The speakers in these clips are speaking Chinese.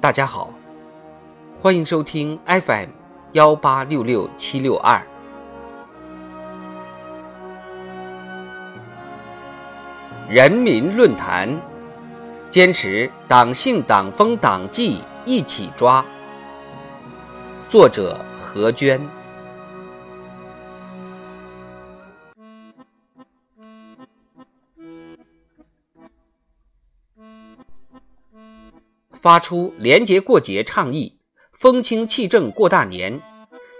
大家好，欢迎收听 FM 幺八六六七六二。人民论坛，坚持党性党风党纪一起抓。作者何娟。发出廉洁过节倡议，风清气正过大年，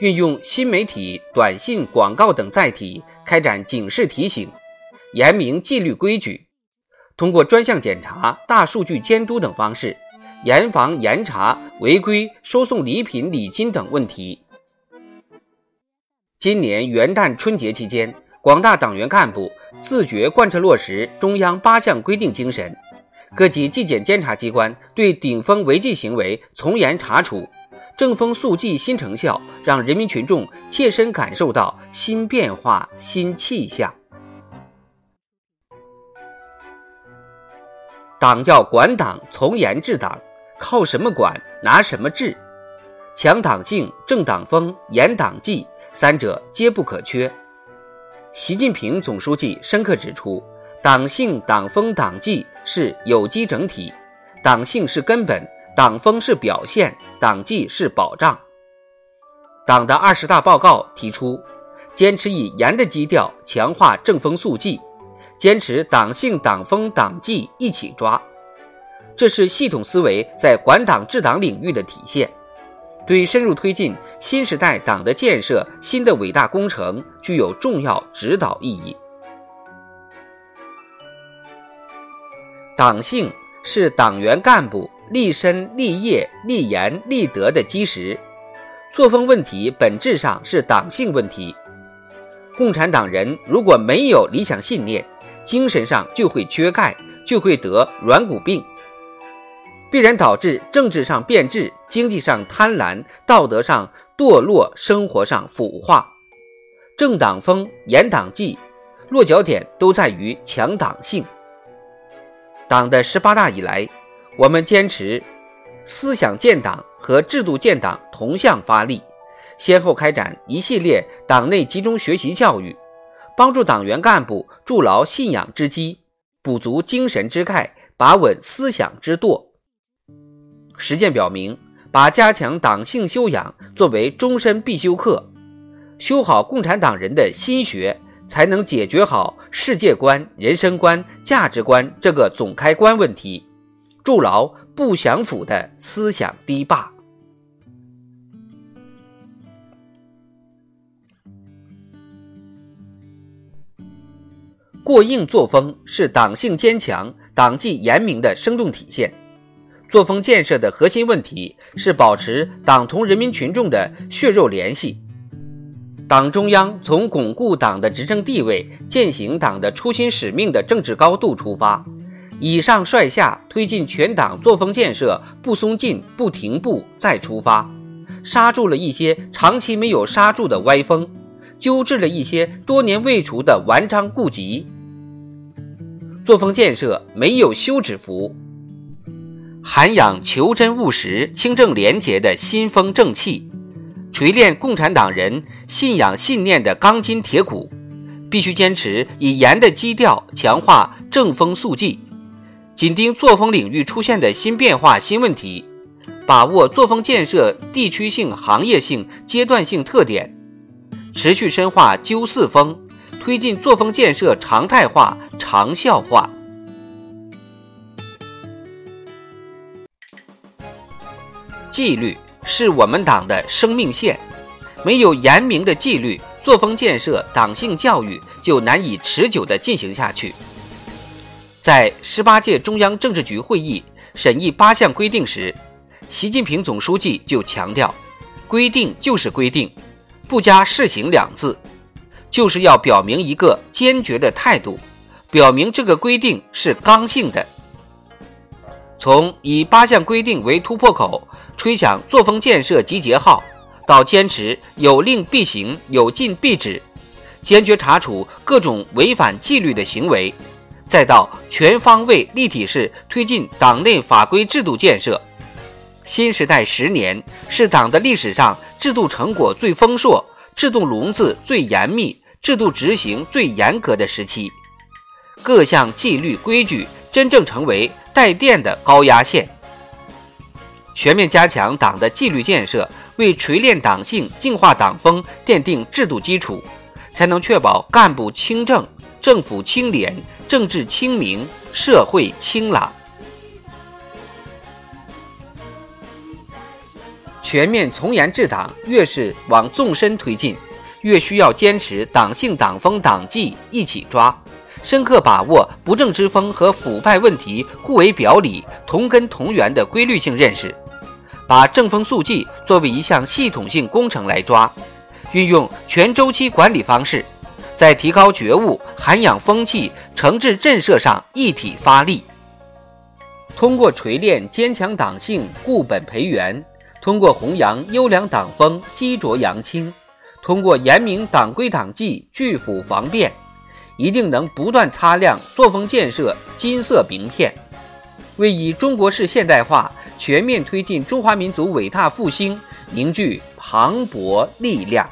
运用新媒体、短信、广告等载体开展警示提醒，严明纪律规矩，通过专项检查、大数据监督等方式，严防严查违规收送礼品、礼金等问题。今年元旦春节期间，广大党员干部自觉贯彻落实中央八项规定精神。各级纪检监察机关对顶风违纪行为从严查处，正风肃纪新成效，让人民群众切身感受到新变化、新气象。党要管党，从严治党，靠什么管？拿什么治？强党性、正党风、严党纪，三者皆不可缺。习近平总书记深刻指出。党性、党风、党纪是有机整体，党性是根本，党风是表现，党纪是保障。党的二十大报告提出，坚持以严的基调强化正风肃纪，坚持党性、党风、党纪一起抓，这是系统思维在管党治党领域的体现，对深入推进新时代党的建设新的伟大工程具有重要指导意义。党性是党员干部立身、立业、立言、立德的基石，作风问题本质上是党性问题。共产党人如果没有理想信念，精神上就会缺钙，就会得软骨病，必然导致政治上变质、经济上贪婪、道德上堕落、生活上腐化。正党风、严党纪，落脚点都在于强党性。党的十八大以来，我们坚持思想建党和制度建党同向发力，先后开展一系列党内集中学习教育，帮助党员干部筑牢信仰之基，补足精神之钙，把稳思想之舵。实践表明，把加强党性修养作为终身必修课，修好共产党人的心学。才能解决好世界观、人生观、价值观这个总开关问题，筑牢不降腐的思想堤坝。过硬作风是党性坚强、党纪严明的生动体现。作风建设的核心问题是保持党同人民群众的血肉联系。党中央从巩固党的执政地位、践行党的初心使命的政治高度出发，以上率下推进全党作风建设不松劲、不停步，再出发，刹住了一些长期没有刹住的歪风，纠治了一些多年未除的顽瘴痼疾。作风建设没有休止符，涵养求真务实、清正廉洁的新风正气。锤炼共产党人信仰信念的钢筋铁骨，必须坚持以严的基调强化正风肃纪，紧盯作风领域出现的新变化新问题，把握作风建设地区性、行业性、阶段性特点，持续深化纠四风，推进作风建设常态化、长效化。纪律。是我们党的生命线，没有严明的纪律，作风建设、党性教育就难以持久地进行下去。在十八届中央政治局会议审议八项规定时，习近平总书记就强调：“规定就是规定，不加试行两字，就是要表明一个坚决的态度，表明这个规定是刚性的。”从以八项规定为突破口。吹响作风建设集结号，到坚持有令必行、有禁必止，坚决查处各种违反纪律的行为，再到全方位立体式推进党内法规制度建设，新时代十年是党的历史上制度成果最丰硕、制度笼子最严密、制度执行最严格的时期，各项纪律规矩真正成为带电的高压线。全面加强党的纪律建设，为锤炼党性、净化党风奠定制度基础，才能确保干部清正、政府清廉、政治清明、社会清朗。全面从严治党，越是往纵深推进，越需要坚持党性、党风、党纪一起抓，深刻把握不正之风和腐败问题互为表里、同根同源的规律性认识，把正风肃纪作为一项系统性工程来抓，运用全周期管理方式，在提高觉悟、涵养风气、惩治震慑上一体发力，通过锤炼坚强党性、固本培元。通过弘扬优良党风、激浊扬清，通过严明党规党纪、拒腐防变，一定能不断擦亮作风建设金色名片，为以中国式现代化全面推进中华民族伟大复兴凝聚磅礴力量。